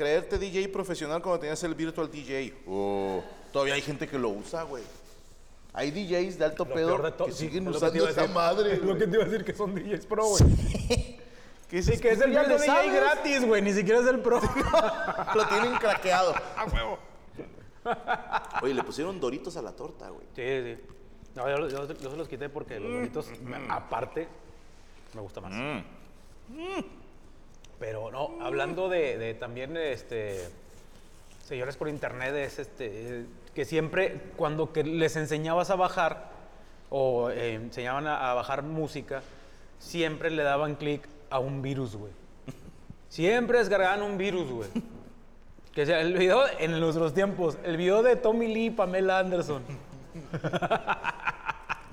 creerte DJ profesional cuando tenías el Virtual DJ. Oh, todavía hay gente que lo usa, güey. Hay DJs de alto Lo pedo de que sí, siguen que usando esa madre, lo que te iba a decir que son DJs pro, güey. Que dices, Sí, que es el ya DJ sabes. gratis, güey. Ni siquiera es el pro. Lo tienen craqueado. A huevo. Oye, le pusieron doritos a la torta, güey. Sí, sí. No, yo, yo- yo se los quité porque los bonitos, aparte, me gusta más. Pero no, hablando de, de también, este, señores por internet, es este, que siempre cuando que les enseñabas a bajar o eh, enseñaban a, a bajar música, siempre le daban clic a un virus, güey. Siempre descargaban un virus, güey. Que sea el video en nuestros tiempos, el video de Tommy Lee y Pamela Anderson.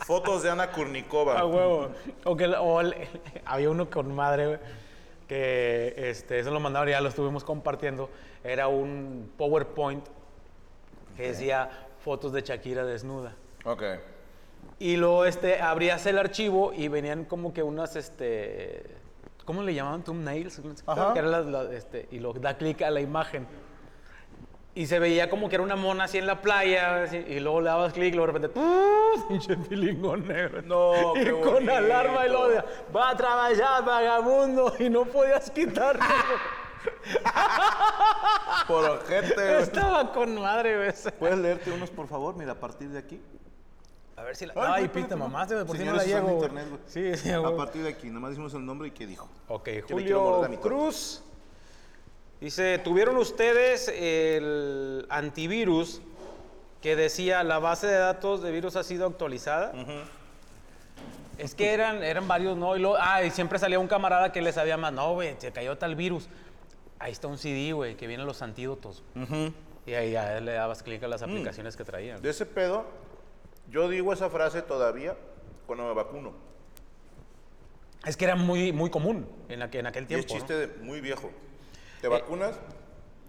Fotos de Ana Kurnikova. A huevo. O que o el- había uno con madre, güey, que este, eso lo mandaron ya lo estuvimos compartiendo. Era un PowerPoint que decía fotos de Shakira desnuda. Ok. Y luego este, abrías el archivo y venían como que unas, este, ¿cómo le llamaban? Thumbnails. Ajá. Que eran las- las, este, y lo da clic a la imagen. Y se veía como que era una mona así en la playa, así, y luego le dabas clic y luego de repente, pinche pilingón negro. No, y qué con bonito. alarma y luego de, va a trabajar, vagabundo, y no podías quitarlo. Por ojete, güey. Estaba con madre, güey. ¿Puedes leerte unos, por favor? Mira, a partir de aquí. A ver si la... Ay, Ay, pita, mamá, por si no la llego. güey. internet, güey. Sí, sí, A partir de aquí, nomás decimos el nombre y qué dijo. Ok, le quiero morder Julio a mi torta. Cruz. Dice, ¿tuvieron ustedes el antivirus que decía la base de datos de virus ha sido actualizada? Es que eran, eran varios, ¿no? Y, luego- ah, y siempre salía un camarada que les sabía más, no, güey, se cayó tal virus. Ahí está un CD, güey, que vienen los antídotos. Y ahí ya le dabas clic a las aplicaciones que traían. De ese pedo, yo digo esa frase todavía cuando me vacuno. Es que era muy, muy común en, aqu- en aquel Y es tiempo. ¿no? chiste de- muy viejo. Te vacunas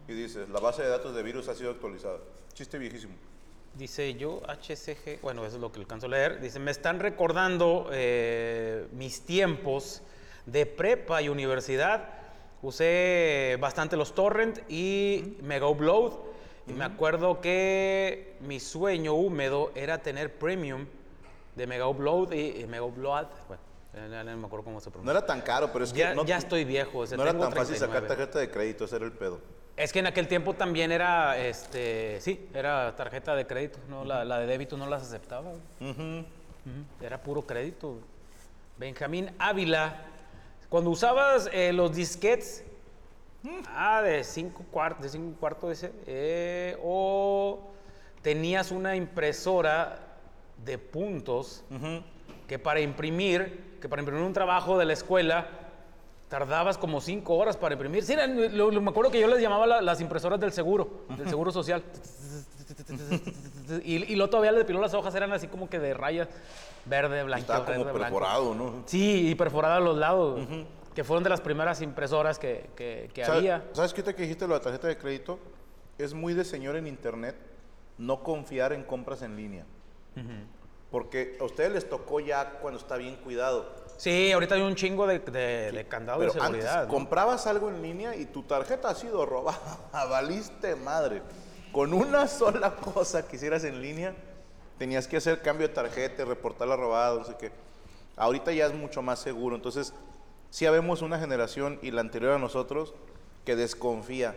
y dices, la base de datos de virus ha sido actualizada. Chiste viejísimo. Dice yo, HCG, bueno, eso es lo que alcanzo a leer. Dice, me están recordando eh, mis tiempos de prepa y universidad. Usé bastante los torrent y Mega Upload. Y me acuerdo que mi sueño húmedo era tener premium de Mega Upload y, y Mega Upload. Bueno, no me acuerdo cómo se No pronuncia. era tan caro, pero es que ya, no, ya estoy viejo. o sea, no era tan fácil sacar 39. tarjeta de crédito, ese era el pedo. Es que en aquel tiempo también era, este, sí, era tarjeta de crédito, no, la, la de débito no las aceptaba. Era puro crédito. Benjamín Ávila, cuando usabas eh, los disquets, ah, de cinco cuartos, de cinco cuartos, dice, eh, o tenías una impresora de puntos que para imprimir, que para imprimir un trabajo de la escuela, tardabas como cinco horas para imprimir. Sí, eran- lo- lo- me acuerdo que yo les llamaba la- las impresoras del seguro, del seguro social. Y, y luego todavía le depiló las hojas, eran así como que de rayas, verde, blanco, Estaba como verde, blanco. perforado, ¿no? Sí, y perforada a los lados, que fueron de las primeras impresoras que, que- que ¿Sabe- había. ¿Sabes qué te que dijiste lo de la tarjeta de crédito? Es muy de señor en internet no confiar en compras en línea. Porque a ustedes les tocó ya cuando está bien cuidado. Sí, ahorita hay un chingo de, de, de candado de antes seguridad. ¿no? comprabas algo en línea y tu tarjeta ha sido robada. Valiste madre. Con una sola cosa que hicieras en línea, tenías que hacer cambio de tarjeta, reportarla robada, no sé qué. Ahorita ya es mucho más seguro. Entonces, sí habemos una generación y la anterior a nosotros que desconfía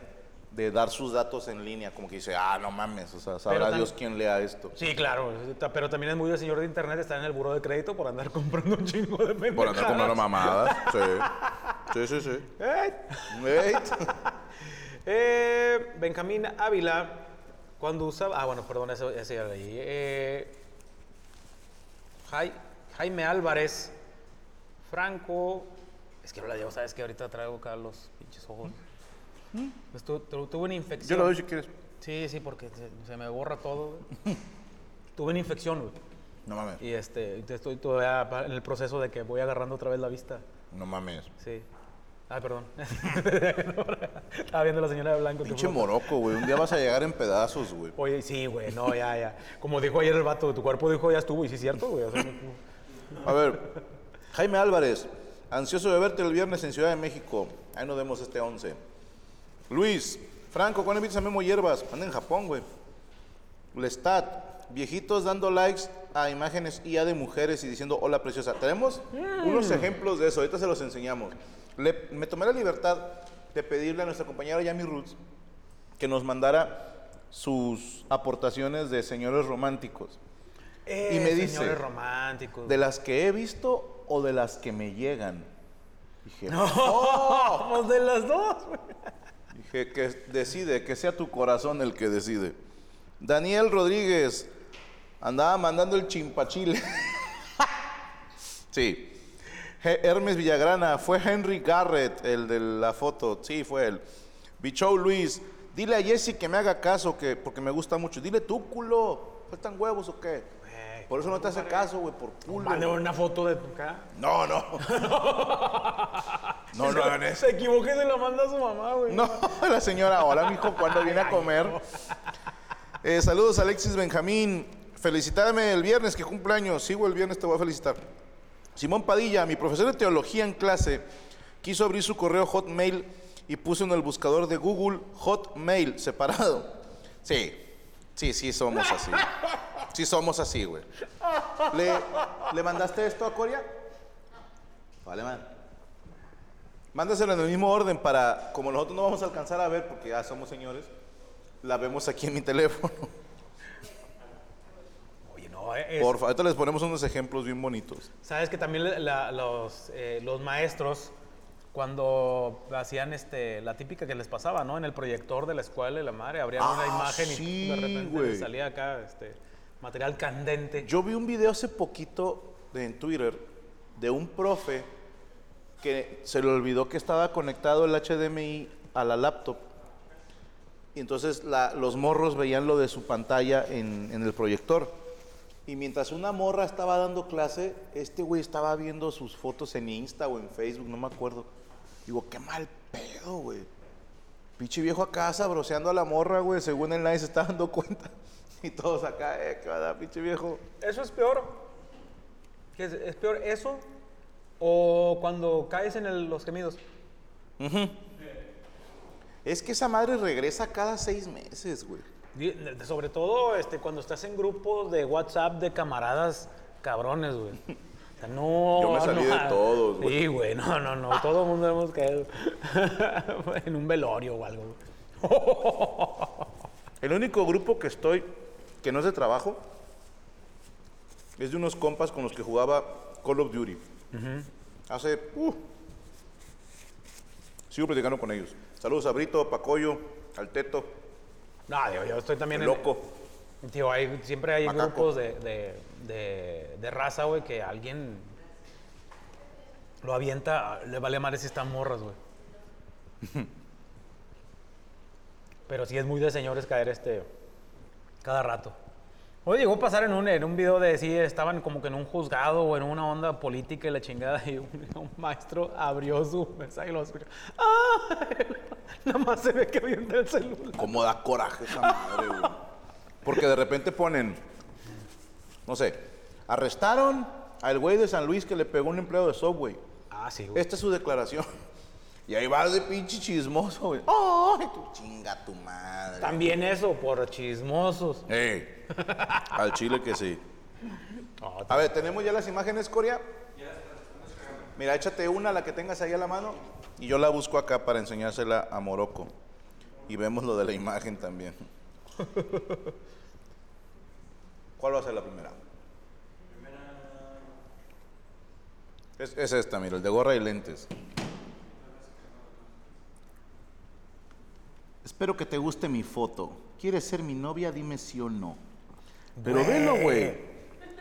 de dar sus datos en línea, como que dice, ah, no mames, o sea, sabrá tam- Dios quién lea esto. Sí, claro, pero también es muy de señor de internet estar en el buro de crédito por andar comprando un chingo de pendejadas. Por andar comprando mamadas. Sí, sí, sí. sí. ¡Ey! Ey. Eh, Benjamín Ávila, cuando usaba. Ah, bueno, perdón, ese, ese ya leí. Eh, Jai- Jaime Álvarez, Franco. Es que no la llevo, sabes que ahorita traigo acá los pinches ojos. Pues tu- tu- tuve una Yo infección. lo doy si quieres. Sí, sí, porque se, se me borra todo. güey. tuve una infección, güey. No mames. Y este, estoy todavía en el proceso de que voy agarrando otra vez la vista. No mames. Sí. Ay, perdón. Estaba viendo a la señora de blanco. Pinche moroco, güey. Un día vas a llegar en pedazos, güey. Oye, sí, güey, no, ya, ya. Como dijo ayer el vato, tu cuerpo dijo ya estuvo, y sí es cierto, güey. o sea, no- A ver, Jaime Álvarez, ansioso de verte el viernes en Ciudad de México. Ahí nos vemos este 11. Luis, Franco, ¿cuándo invitas a Memo Hierbas? Anda en Japón, güey. Lestat, viejitos dando likes a imágenes IA de mujeres y diciendo hola preciosa. Tenemos unos ejemplos de eso, ahorita se los enseñamos. Le- me tomé la libertad de pedirle a nuestra compañera Yami Roots que nos mandara sus aportaciones de señores románticos. Eh, Y me dice, Señores románticos. ¿De las que he visto o de las que me llegan? Dije, Vamos de las dos, Dije que decide, que sea tu corazón el que decide. Daniel Rodríguez andaba mandando el chimpachile. sí. He- Hermes Villagrana, fue Henry Garrett, el de la foto. Sí, fue él. Bichou Luis, dile a Jesse que me haga caso, que, porque me gusta mucho. Dile tú, culo. ¿Faltan huevos o qué? Por eso no te hace caso, güey, por culo. Mande una foto de tu cara. No, no. no, no hagan eso. Se equivoque y se la manda a su mamá, güey. No, la señora, hola, mijo, ¿cuándo viene a comer? Eh, saludos, Alexis Benjamín. Felicítame el viernes, que cumpleaños. Sigo el viernes, te voy a felicitar. Simón Padilla, mi profesor de teología en clase, quiso abrir su correo Hotmail y puso en el buscador de Google Hotmail separado. Sí, sí, sí, somos así. Sí, somos así, güey. ¿Le, ¿Le mandaste esto a Coria? Vale, man. Mándaselo en el mismo orden para, como nosotros no vamos a alcanzar a ver porque ya somos señores, la vemos aquí en mi teléfono. Oye, no, es- Por favor, ahorita les ponemos unos ejemplos bien bonitos. Sabes que también la- la- los, eh, los maestros, cuando hacían este, la típica que les pasaba, ¿no? En el proyector de la escuela y la madre, abrían una Ah, imagen sí, y de repente salía acá este, material candente. Yo vi un video hace poquito en Twitter de un profe que se le olvidó que estaba conectado el HDMI a la laptop. Y entonces los morros veían lo de su pantalla en, en el proyector. Y mientras una morra estaba dando clase, este güey estaba viendo sus fotos en Insta o en Facebook, no me acuerdo. Digo, qué mal pedo, güey. Pinche viejo acá sabroseando a la morra, güey. Según él nadie se está dando cuenta. Y todos acá, eh, qué va a dar, pinche viejo. ¿Eso es peor? ¿Qué es, es peor eso o cuando caes en el- los gemidos? Es que esa madre regresa cada seis meses, güey. Sobre todo este, cuando estás en grupos de WhatsApp de camaradas cabrones, güey. O sea, no. Yo me salí no, de todos, güey. Sí, güey, no, no, no. Todo el mundo hemos caído en un velorio o algo. El único grupo que estoy, que no es de trabajo, es de unos compas con los que jugaba Call of Duty. Hace. uh, sigo platicando con ellos. Saludos a Brito, Pacoyo, al Teto, No, digo, yo estoy también el en. Loco. Tío, hay, siempre hay Macaco. grupos de, de, de, de raza, güey, que alguien lo avienta, le vale madre si están morras, güey. Pero sí es muy de señores caer este cada rato. Hoy llegó a pasar en un, en un video de sí, estaban como que en un juzgado o en una onda política y la chingada, y un, un maestro abrió su mensaje y lo escuchó. ¡Ah! Nada más se ve que avienta el celular. Cómo da coraje esa madre, güey. Porque de repente ponen, no sé, arrestaron al güey de San Luis que le pegó un empleado de Subway. Ah, sí, güey. Esta es su declaración. Y ahí vas de pinche chismoso, güey. ¡Ay, tu chinga tu madre! También eso, por chismosos. ¡Ey! Al chile que sí. A ver, ¿tenemos ya las imágenes, Coria? Mira, échate una, la que tengas ahí a la mano, y yo la busco acá para enseñársela a Morocco. Y vemos lo de la imagen también. ¿Cuál va a ser la primera? Es, es esta, mira, el de gorra y lentes. Espero que te guste mi foto. ¿Quieres ser mi novia? Dime sí o no. Pero velo, güey.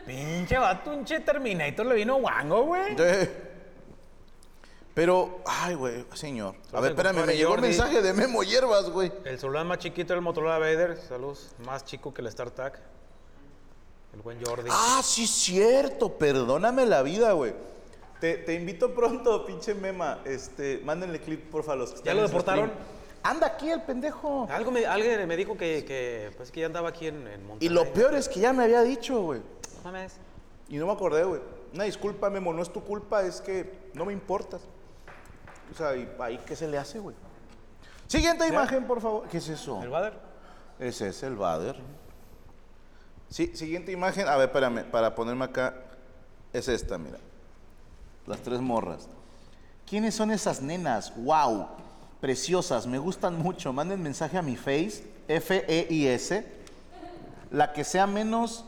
Pinche vato, un che Terminator le vino guango, güey. De- Pero, ay, güey, señor. A ver, espérame, me compadre llegó un Jordi. mensaje de Memo Hierbas, güey. El celular más chiquito del Motorola Vader. Saludos. Más chico que el StarTAC. El buen Jordi. Ah, sí, cierto. Perdóname la vida, güey. Te, te invito pronto, pinche Mema. Este, mándenle clip, porfa, a los que ¿Ya están lo en su deportaron? stream. Anda aquí el pendejo. Algo me, alguien me dijo que, que, pues, que ya andaba aquí en, en Monterrey. Y lo peor es que ya me había dicho, güey. No mames. Y no me acordé, güey. Una disculpa, Memo, no es tu culpa, es que no me importas. O sea, ¿y ahí qué se le hace, güey? Siguiente imagen, por favor. ¿Qué es eso? ¿El Bader? Ese es el Bader. Sí, siguiente imagen. A ver, espérame, para ponerme acá. Es esta, mira. Las tres morras. ¿Quiénes son esas nenas? ¡Wow! Preciosas, me gustan mucho. Manden mensaje a mi face, F-E-I-S. La que sea menos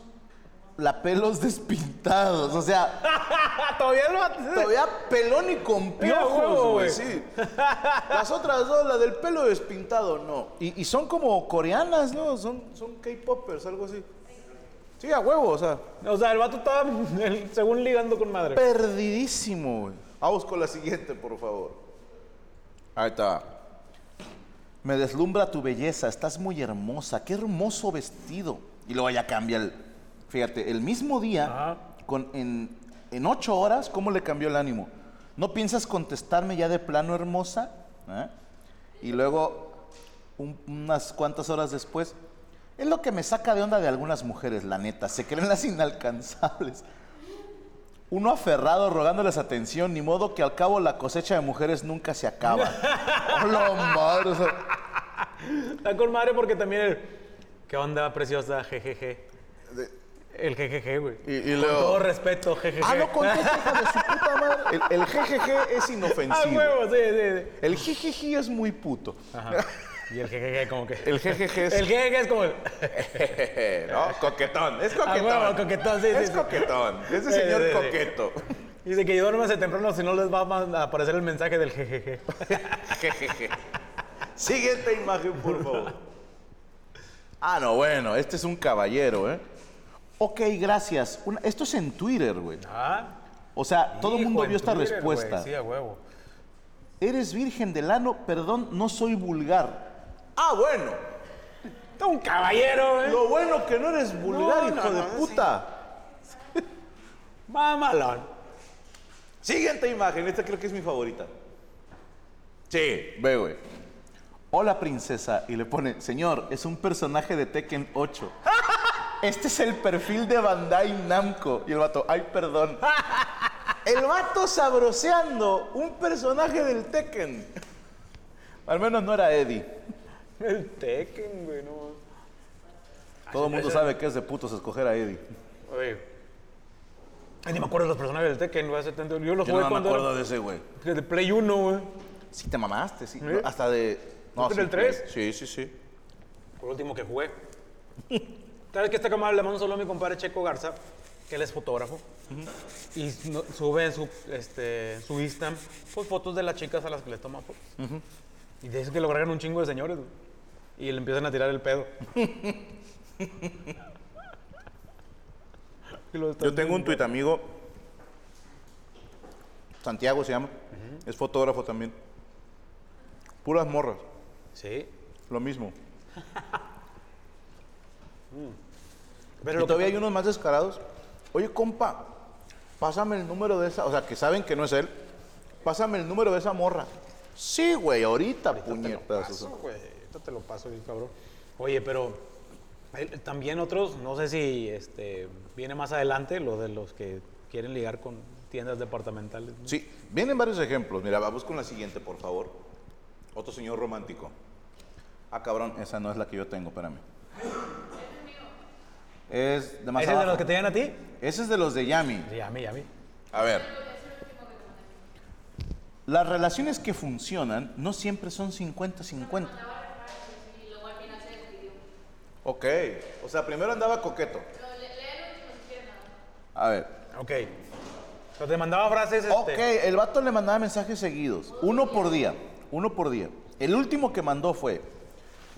la pelos despintados. O sea, Todavía no. todavía pelón y con piojos, güey. Sí. Las otras dos, la del pelo despintado, no. Y, y son como coreanas, ¿no? Son, son K-popers, algo así. Sí, a huevo, o sea. O sea, el vato estaba según ligando con madre. Perdidísimo, güey. Vamos con la siguiente, por favor. Ahí está. Me deslumbra tu belleza, estás muy hermosa, qué hermoso vestido. Y luego ya cambia el. Fíjate, el mismo día, Ajá. con, en, en ocho horas, ¿cómo le cambió el ánimo? ¿No piensas contestarme ya de plano hermosa? ¿Eh? Y luego, un- unas cuantas horas después, es lo que me saca de onda de algunas mujeres, la neta. Se creen las inalcanzables. Uno aferrado rogándoles atención, ni modo que al cabo la cosecha de mujeres nunca se acaba. Hola, madre, o sea, Está con madre porque también el. ¿Qué onda, preciosa? Jejeje. de- El jejeje, güey. Y- y Con luego- todo respeto, jejeje. Ah, no contesta, hija de su puta madre. El, el jejeje es Ah, inofensivo. huevo, sí, sí, sí. El jijiji es muy puto. Ajá. Y el jejeje, como que. El jejeje es. El jejeje es como el. no, coquetón. Es Ah, coquetón. coquetón, sí, sí, Es sí. coquetón. Ese señor sí, coqueto. Dice que duérmase temprano, si no les va a aparecer el mensaje del jejeje. Jejeje. Siguiente imagen, por favor. Ah, no, bueno, este es un caballero, ¿eh? Ok, gracias. Una- esto es en Twitter, güey. Ah. O sea, todo el mundo vio esta Twitter, respuesta. Sí, a huevo. Eres virgen del ano, perdón, no soy vulgar. Ah, bueno. Está un caballero, ¿eh? Lo bueno que no eres vulgar, No, hijo no, de no, puta. Mamalón. Siguiente imagen, esta creo que es mi favorita. Sí, ve, güey. Hola, princesa. Y le pone, señor, es un personaje de Tekken 8. Este es el perfil de Bandai Namco. Y el vato, ay, perdón. El vato sabroseando un personaje del Tekken. Al menos no era Eddie. El Tekken, güey, no. Todo el mundo sabe que es de putos escoger a Eddie. Oye. Ay, ni me acuerdo de los personajes del Tekken, güey. hace tanto- Yo lo Yo jugué no me cuando acuerdo era de ese, güey. de Play 1, güey. Sí te mamaste, sí. Hasta de... ¿Tú en el sí, tres? Sí, sí, sí. El último que jugué. ¿Sabes que esta cámara le mando solo a mi compadre Checo Garza, que él es fotógrafo? Y no- sube en su, este, su Instagram pues, fotos de las chicas a las que les toma fotos. Y dice que lo agregan un chingo de señores, güey. Y le empiezan a tirar el pedo. Yo tengo un tuit amigo, Santiago se llama, es fotógrafo también. Puras morras, Sí. lo mismo. Pero y lo que todavía hay unos más descarados. Oye, compa, pásame el número de esa, o sea, que saben que no es él. Pásame el número de esa morra. Sí, güey, ahorita, puñetas. paso. Ahorita te lo paso, bien cabrón. Oye, pero también otros, no sé si este, viene más adelante, lo de los que quieren ligar con tiendas departamentales. ¿no? Sí, vienen varios ejemplos. Mira, vamos con la siguiente, por favor. Otro señor romántico. Ah, cabrón, esa no es la que yo tengo, espérame. Es de más ¿Ese es de los que te llegan a ti? Ese es de los de Yami. Mí, a mí. A ver. Las relaciones que funcionan no siempre son 50-50. Ok, o sea, primero andaba coqueto. A ver. Ok. O sea, te mandaba frases. Ok, Este, el vato le mandaba mensajes seguidos, uno por día, uno por día. El último que mandó fue,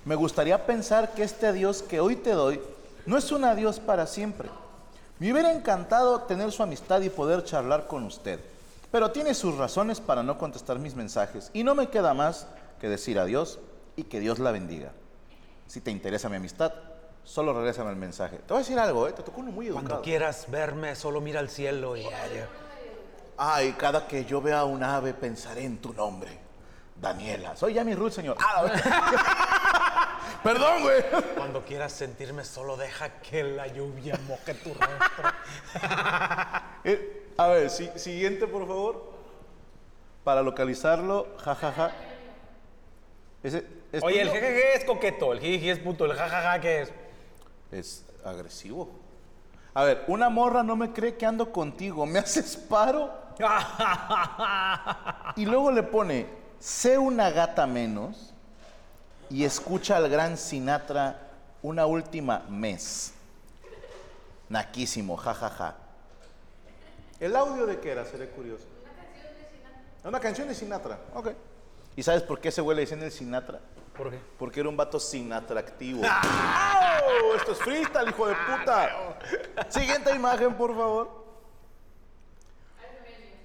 me gustaría pensar que este adiós que hoy te doy no es un adiós para siempre. Me hubiera encantado tener su amistad y poder charlar con usted, pero tiene sus razones para no contestar mis mensajes y no me queda más que decir adiós y que Dios la bendiga. Si te interesa mi amistad, solo regrésame el mensaje. Te voy a decir algo, ¿eh? te tocó uno muy educado. Cuando quieras verme, solo mira al cielo y. Ay, cada que yo vea un ave pensaré en tu nombre. Daniela. Soy Yami Ruth, señor. Ah. Perdón, güey. Cuando quieras sentirme, solo deja que la lluvia moje tu rostro. Eh, a ver, si- siguiente, por favor. Para localizarlo, jajaja. Ese, ¿es Oye, el jejeje es coqueto, el jiji es puto, el jajaja ¿qué es? Es agresivo. A ver, una morra no me cree que ando contigo, me haces paro y luego le pone, sé una gata menos y escucha al gran Sinatra una última mes. Naquísimo, jajaja. ¿El audio de qué era? Seré curioso. Una canción de Sinatra. Ok. ¿Y sabes por qué ese güey le dicen el Sinatra? ¿Por qué? Porque era un vato sin atractivo. ¡Au! Esto es freestyle, hijo de puta. Siguiente imagen, por favor.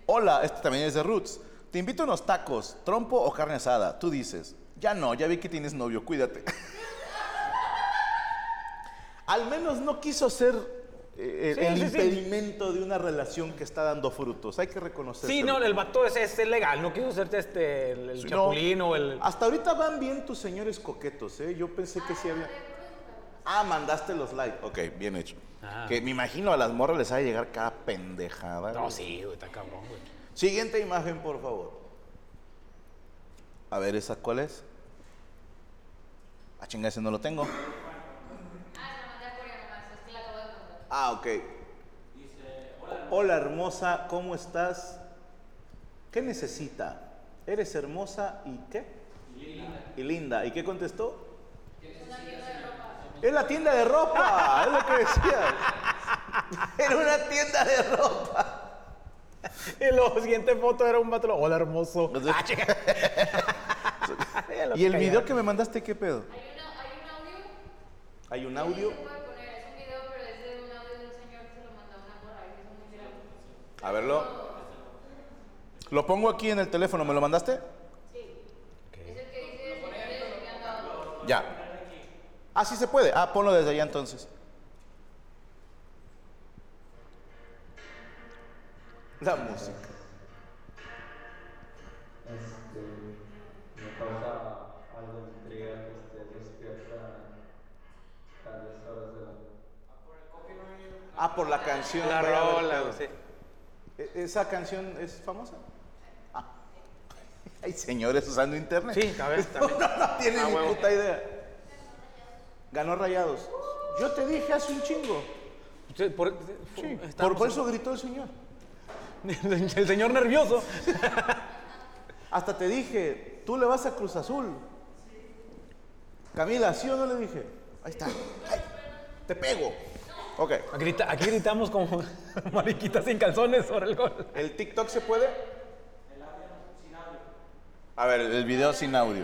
Hola, este también es de Roots. Te invito a unos tacos, trompo o carne asada. Tú dices, ya no, ya vi que tienes novio, cuídate. Al menos no quiso ser el, Sí, el sí, sí. impedimento de una relación que está dando frutos. Hay que reconocerlo. Sí, no, el vato es, es legal, no quiso hacerte este, el, el chapulín no. o el... Hasta ahorita van bien tus señores coquetos, ¿eh? Yo pensé que sí había. Ah, mandaste los likes. Ok, bien hecho. Ah. Que me imagino a las morras les ha de llegar cada pendejada. No, güey. sí, güey, está cabrón, güey. Siguiente imagen, por favor. A ver, ¿esa cuál es? Ah, chinga, ese no lo tengo. Ah, ok. Hola hermosa, ¿cómo estás? ¿Qué necesita? ¿Eres hermosa y qué? Y linda. ¿Y qué contestó? Es la tienda de ropa, es lo que decías. Era una tienda de ropa. Y la siguiente foto era un vato, hola hermoso. Entonces- Ah, ¿Y el video que me mandaste qué pedo? Hay, una, hay un audio. Hay un audio. Se puede poner, es un video, pero es de un audio de un señor que se lo mandó a una morra y se hizo muy viral. A verlo. Lo pongo aquí en el teléfono, ¿me lo mandaste? Es el que dice. Ya. Ah, sí se puede. Ah, ponlo desde allá entonces. La música. Este, me causa algo de intriga que esté despierta a las horas de la Ah, por la canción. La rola, sí. ¿E- ¿Esa canción es famosa? Ah. Hay señores usando internet. Sí, a ver, No, también. no tienen Ah, ni huevo. puta idea. Ganó Rayados. Yo te dije hace un chingo. Por, Sí, por, eso gritó el señor. el señor nervioso. Hasta te dije, tú le vas a Cruz Azul. Camila, ¿sí o no le dije? Ahí está. Ay, te pego. Ok. Grita- aquí gritamos como mariquitas sin calzones sobre el gol. ¿El TikTok se puede? A ver, el video sin audio.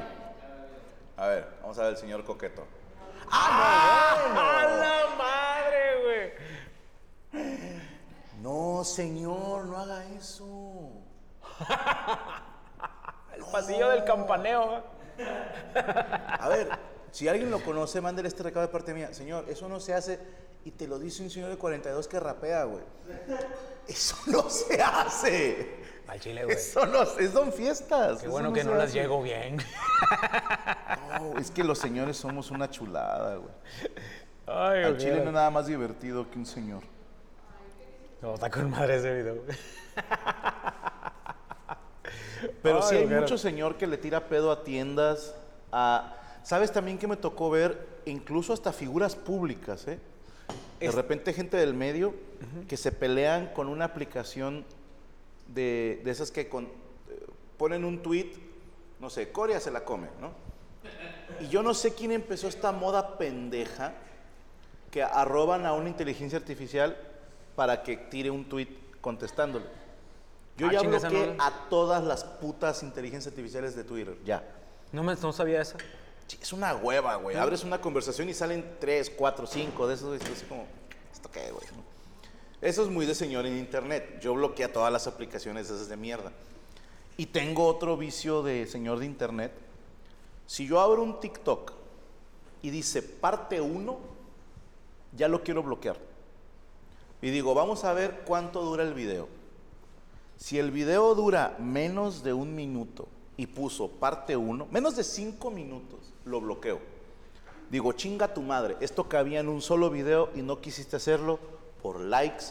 A ver, vamos a ver el señor coqueto. ¡A la madre, güey! No, señor, no haga eso. El pasillo del campaneo. A ver, si alguien lo conoce, mándele este recado de parte mía. Señor, eso no se hace y te lo dice un señor de 42 que rapea, güey. Eso no se hace. Al chile, güey. Eso no, es don fiestas. Qué bueno que no las llego bien. No, es que los señores somos una chulada, güey. Ay, Al chile no es nada más divertido que un señor. No, está con madre ese video. güey. Pero sí Ay, hay ojera. mucho señor que le tira pedo a tiendas, a... ¿Sabes también que me tocó ver incluso hasta figuras públicas, eh? De Es- repente gente del medio que se pelean con una aplicación de, de esas que con- eh, ponen un tweet, no sé, Corea se la come, ¿no? Y yo no sé quién empezó esta moda pendeja que arroban a una inteligencia artificial para que tire un tweet contestándole. Yo Ah, ya bloqueé no- a todas las putas inteligencias artificiales de Twitter, ya. No, me, no sabía eso. Sí, Es una hueva, güey. Abres una conversación y salen tres, cuatro, cinco de esos. Así como, ¿esto qué, güey? Eso es muy de señor en internet. Yo bloqueé a todas las aplicaciones esas de mierda. Y tengo otro vicio de señor de internet. Si yo abro un TikTok y dice parte 1, ya lo quiero bloquear. Y digo, vamos a ver cuánto dura el video. Si el video dura menos de un minuto y puso parte 1, menos de 5 minutos, lo bloqueo. Digo, chinga tu madre, esto cabía en un solo video y no quisiste hacerlo por likes,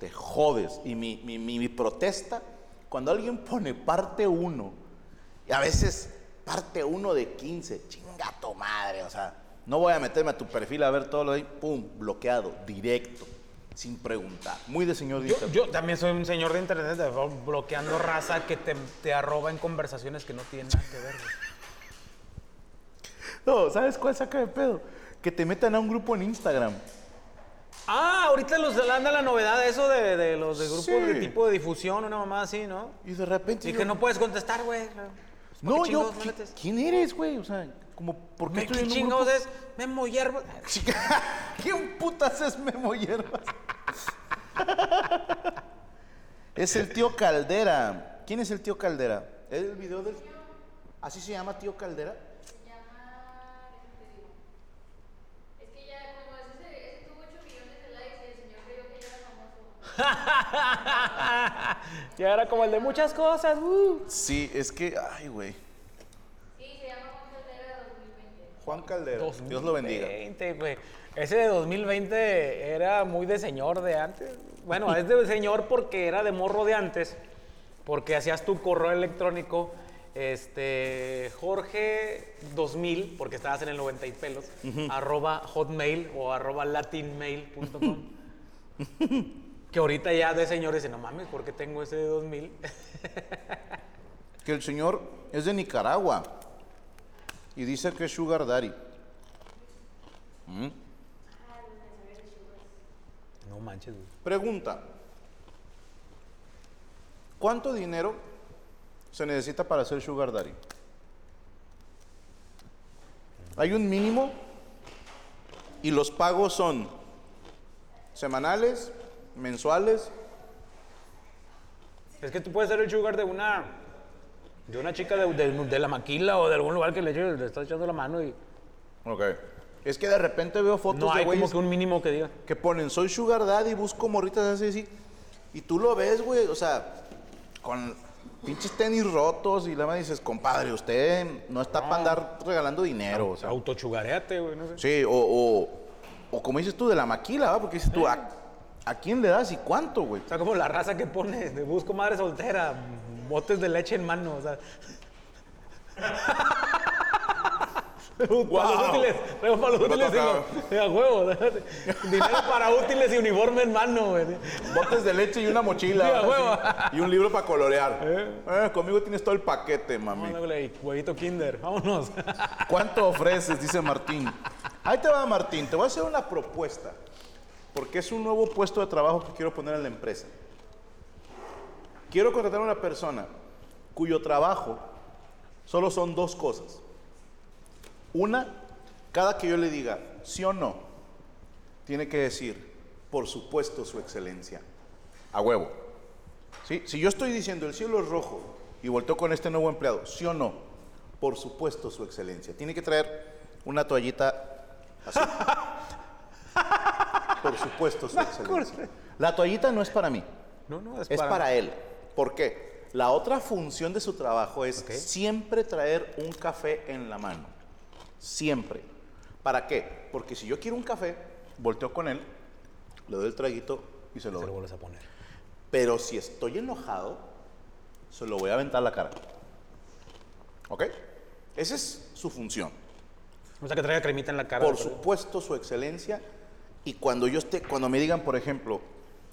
te jodes. Y mi, mi- mi- mi protesta, cuando alguien pone parte 1, y a veces parte 1 de 15. Chinga tu madre, o sea, no voy a meterme a tu perfil a ver todo lo de ahí. Pum, bloqueado, directo, sin preguntar. Muy de señor de Yo, internet. yo también soy un señor de internet de bloqueando raza que te, te arroba en conversaciones que no tienen nada que ver. güey. No, ¿sabes cuál saca de pedo? Que te metan a un grupo en Instagram. Ah, ahorita los anda la novedad de eso de, de los de grupos Sí. de tipo de difusión, una mamá así, ¿no? Y de repente. Y yo- que no puedes contestar, güey. No, ¿Qué yo. ¿Quién eres, güey? O sea, como, ¿por qué ¿Qué, estoy qué en un chingados grupo? es? Memo Hierba. ¿Quién putas es Memo Hierbas? es el tío Caldera. ¿Quién es el tío Caldera? ¿Es el video del. ¿Así se llama tío Caldera? Se llama, déjame te digo. Es que ya como ese, ese tuvo 8 millones de likes y el señor creyó que ya era famoso. ya era como el de muchas cosas. uh. Sí, es que. Ay, güey. Sí, se llama Juan Caldera 2020. Juan Caldera. Dios lo bendiga. 2020, güey. Ese de 2020 era muy de señor de antes. Bueno, es de señor porque era de morro de antes, porque hacías tu correo electrónico, este, Jorge 2000, porque estabas en el 90 y pelos, arroba hotmail o arroba latinmail.com. que ahorita ya de señor dice, no mames, ¿por qué tengo ese de 2000? Que el señor es de Nicaragua. Y dice que es Sugar Daddy. no manches. Pregunta. ¿Cuánto dinero se necesita para ser Sugar Daddy? Hay un mínimo y los pagos son semanales, mensuales. Es que tú puedes ser el sugar de una de una chica de, de- de la maquila o de algún lugar que le, eche- le está echando la mano y Ok. Es que de repente veo fotos no de hay como güeyes que un mínimo que diga. que ponen soy Sugar Daddy, busco morritas así, así. Y tú lo ves, güey, o sea, con pinches tenis rotos y la más dices, compadre, usted no está para andar regalando dinero, o sea. Autochugareate, güey, no sé. Sí, o, o, o como dices tú, de la maquila, ¿va? Porque dices tú, ¿a, a quién le das y cuánto, güey? O sea, como la raza que pone de busco madre soltera, botes de leche en mano, o sea. Para los útiles, para los útiles y a huevo. Dinero para útiles y uniforme en mano, güey. Botes de leche y una mochila. Sí, a ¿va? huevo. Así, Y un libro para colorear. Eh, conmigo tienes todo el paquete, mami. Vámonos, huevito kinder, vámonos. ¿Cuánto ofreces? Dice Martín. Ahí te va, Martín. Te voy a hacer una propuesta. Porque es un nuevo puesto de trabajo que quiero poner en la empresa. Quiero contratar a una persona cuyo trabajo solo son dos cosas. Una, cada que yo le diga sí o no, tiene que decir, por supuesto, su excelencia. A huevo. ¿Sí? Si yo estoy diciendo el cielo es rojo y volteo con este nuevo empleado, sí o no, por supuesto, su excelencia. Tiene que traer una toallita así. Por supuesto, su excelencia. La toallita no es para mí, No, no, es, es para, para él. ¿Por qué? La otra función de su trabajo es siempre traer un café en la mano. Siempre. ¿Para qué? Porque si yo quiero un café, volteo con él, le doy el traguito y se lo Se lo vuelves a poner. Pero si estoy enojado, se lo voy a aventar a la cara. ¿Ok? Esa es su función. O sea, que traiga cremita en la cara. Por supuesto, su excelencia. Y cuando yo esté, cuando me digan, por ejemplo,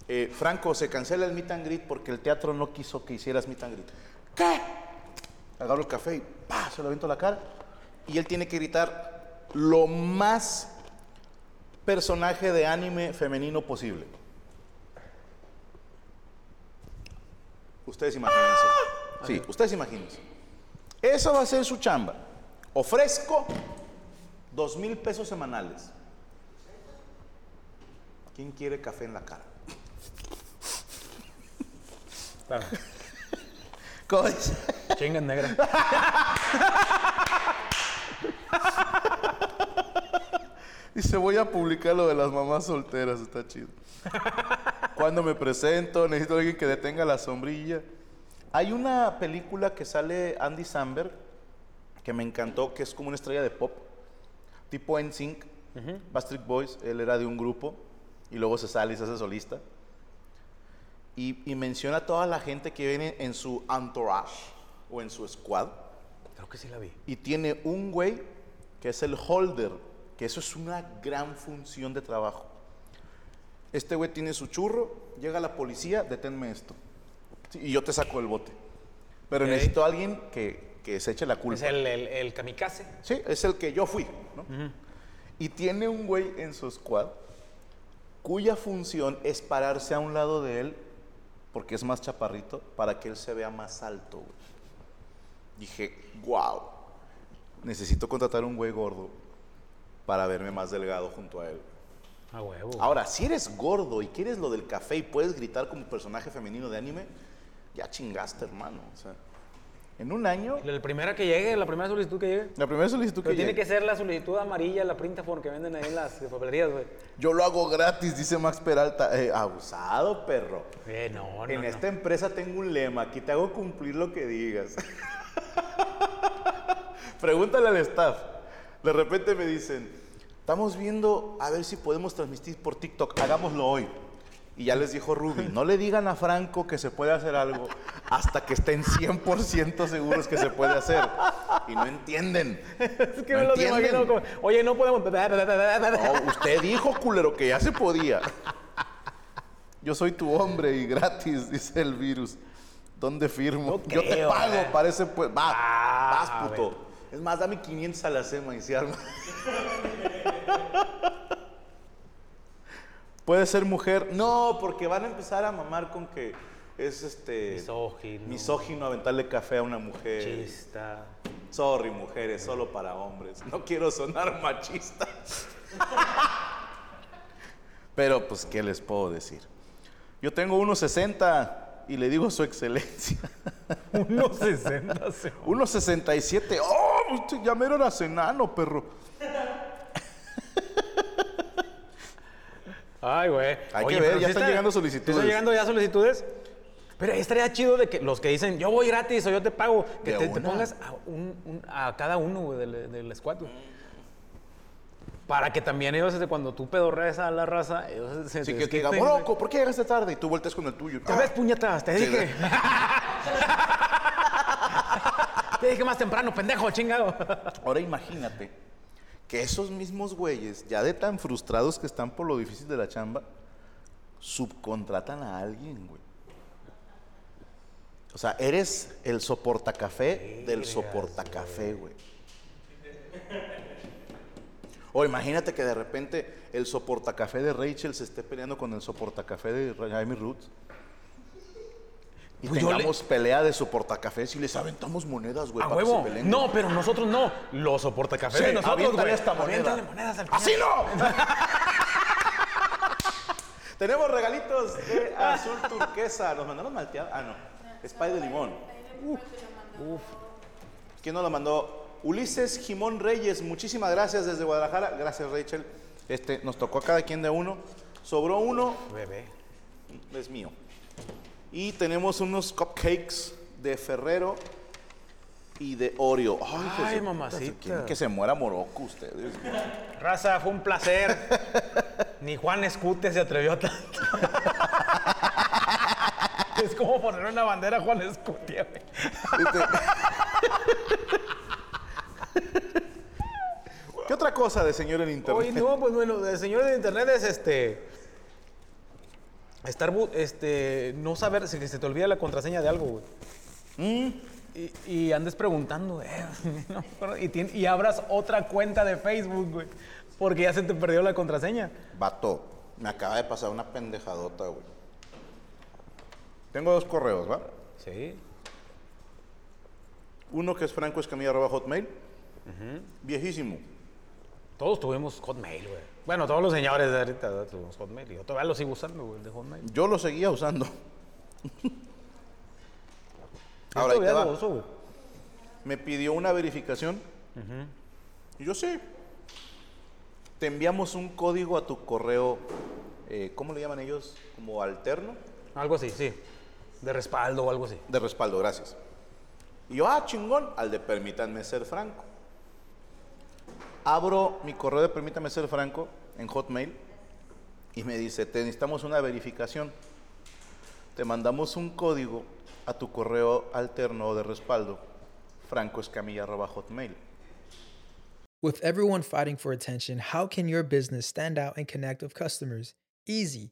eh, Franco, se cancela el meet and greet porque el teatro no quiso que hicieras meet and greet. ¿Qué? Agarro el café y ¡pa! se lo aviento a la cara. Y él tiene que gritar lo más personaje de anime femenino posible. Ustedes imagínense. Sí, ustedes imagínense. Eso va a ser su chamba. Ofrezco dos mil pesos semanales. ¿Quién quiere café en la cara? Claro. ¿Cómo dice? Chinga negra. Dice, voy a publicar lo de las mamás solteras, está chido. Cuando me presento, necesito a alguien que detenga la sombrilla. Hay una película que sale Andy Samberg, que me encantó, que es como una estrella de pop, tipo NSYNC, Backstreet Boys, él era de un grupo, y luego se sale y se hace solista. Y, y menciona a toda la gente que viene en su entourage, o en su squad, Creo que sí la vi. Y tiene un güey que es el holder, que eso es una gran función de trabajo. Este güey tiene su churro, llega la policía, deténme esto. Y yo te saco el bote. Pero Ok. necesito a alguien que, que se eche la culpa. Es el, el, el kamikaze. Sí, es el que yo fui, ¿no? Y tiene un güey en su squad cuya función es pararse a un lado de él, porque es más chaparrito, para que él se vea más alto. güey. Dije, wow, necesito contratar un güey gordo para verme más delgado junto a él. A huevo. Ahora, si eres gordo y quieres lo del café y puedes gritar como personaje femenino de anime, ya chingaste, hermano. O sea, en un año, La primera que llegue, la primera solicitud que llegue. la primera solicitud Pero que tiene llegue- que ser la solicitud amarilla, la printaform que venden ahí en las papelerías, güey. Yo lo hago gratis, dice Max Peralta. Eh, abusado, perro. Eh, no, no, en no. esta empresa tengo un lema, aquí te hago cumplir lo que digas. Pregúntale al staff. De repente me dicen, estamos viendo a ver si podemos transmitir por TikTok, hagámoslo hoy. Y ya les dijo Ruby, no le digan a Franco que se puede hacer algo hasta que estén 100% seguros que se puede hacer. Y no entienden. Es que ¿No me lo imagino como, oye, no podemos... No, usted dijo, culero, que ya se podía. Yo soy tu hombre y gratis, dice el virus. ¿Dónde firmo? No Yo te pago, eh. parece pues. Va, Ah, vas, puto. Es más, dame 500 a la sema y se arma. Puede ser mujer. No, porque van a empezar a mamar con que es este. Misógino. Misógino aventarle café a una mujer. Chista. Sorry, mujeres, solo para hombres. No quiero sonar machista. Pero, pues, ¿qué les puedo decir? Yo tengo 1.60 y le digo su excelencia. Unos 60 se... 1.67. ¡Oh! Ya mero eras enano, perro. Ay, güey. Hay que ver, ya sí están llegando solicitudes. ¿Están llegando ya solicitudes? Pero estaría chido de que los que dicen, yo voy gratis o yo te pago, que te, te pongas a, un- un- a cada uno güey, del, del squad, güey. Para que también ellos, este, cuando tú pedorreas a la raza, ellos se que te. Moroco, ¿por qué llegaste tarde? Y tú volteas con el tuyo. ¿Ya ves, puñetas? Te Sí, dije. te dije más temprano, pendejo, chingado. Ahora imagínate que esos mismos güeyes, ya de tan frustrados que están por lo difícil de la chamba, subcontratan a alguien, güey. O sea, eres el soportacafé del soportacafé, güey. O imagínate que de repente el soportacafé de Rachel se esté peleando con el soportacafé de Jaime Roots. Y Pues le- tengamos pelea de soportacafés y les aventamos monedas, güey, A para que se huevo. peleen. No, pero nosotros no. Los soportacafés Sí, de nosotros, güey. esta moneda. Aviéntale monedas al ¡Así no! Tenemos regalitos de azul turquesa. ¿Nos mandaron malteado? Ah, no. Es pay de limón. Uf. ¿Quién nos lo mandó? Ulises Jimón Reyes. Muchísimas gracias desde Guadalajara. Gracias, Rachel. Este, nos tocó a cada quien de uno. Sobró uno, Bebé. es mío. Y tenemos unos cupcakes de Ferrero y de Oreo. Ay, Ay, de puta, mamacita. que se muera Morocco ustedes. Raza, fue un placer. Ni Juan Escute se atrevió a tanto. es como poner una bandera a Juan Escute, güey. ¿Qué otra cosa de señor en internet? Oye, no, pues bueno, el señor de internet es este. Estar, este, no saber, si se te olvida la contraseña de algo, güey. Mm. Y, y andes preguntando, eh, no me acuerdo, y, tien- y abras otra cuenta de Facebook, güey. Porque ya se te perdió la contraseña. Vato, me acaba de pasar una pendejadota, güey. Tengo dos correos, ¿va? Sí. Uno que es francoescamilla.hotmail. Viejísimo. Todos tuvimos Hotmail, güey. Bueno, todos los señores de ahorita tuvimos Hotmail. Y yo todavía lo sigo usando, güey, el de Hotmail. Yo lo seguía usando. Ahora ahí te va. uso. Me pidió una verificación. Y yo sí. Te enviamos un código a tu correo, eh, ¿cómo le llaman ellos? Como alterno. Algo así, sí. De respaldo o algo así. De respaldo, gracias. Y yo, ah, chingón, al de permítanme ser franco. Abro mi correo de permítame ser franco en Hotmail y me dice, te necesitamos una verificación. Te mandamos un código a tu correo alterno de respaldo. francoescamilla.hotmail. With everyone fighting for attention, how can your business stand out and connect with customers? Easy.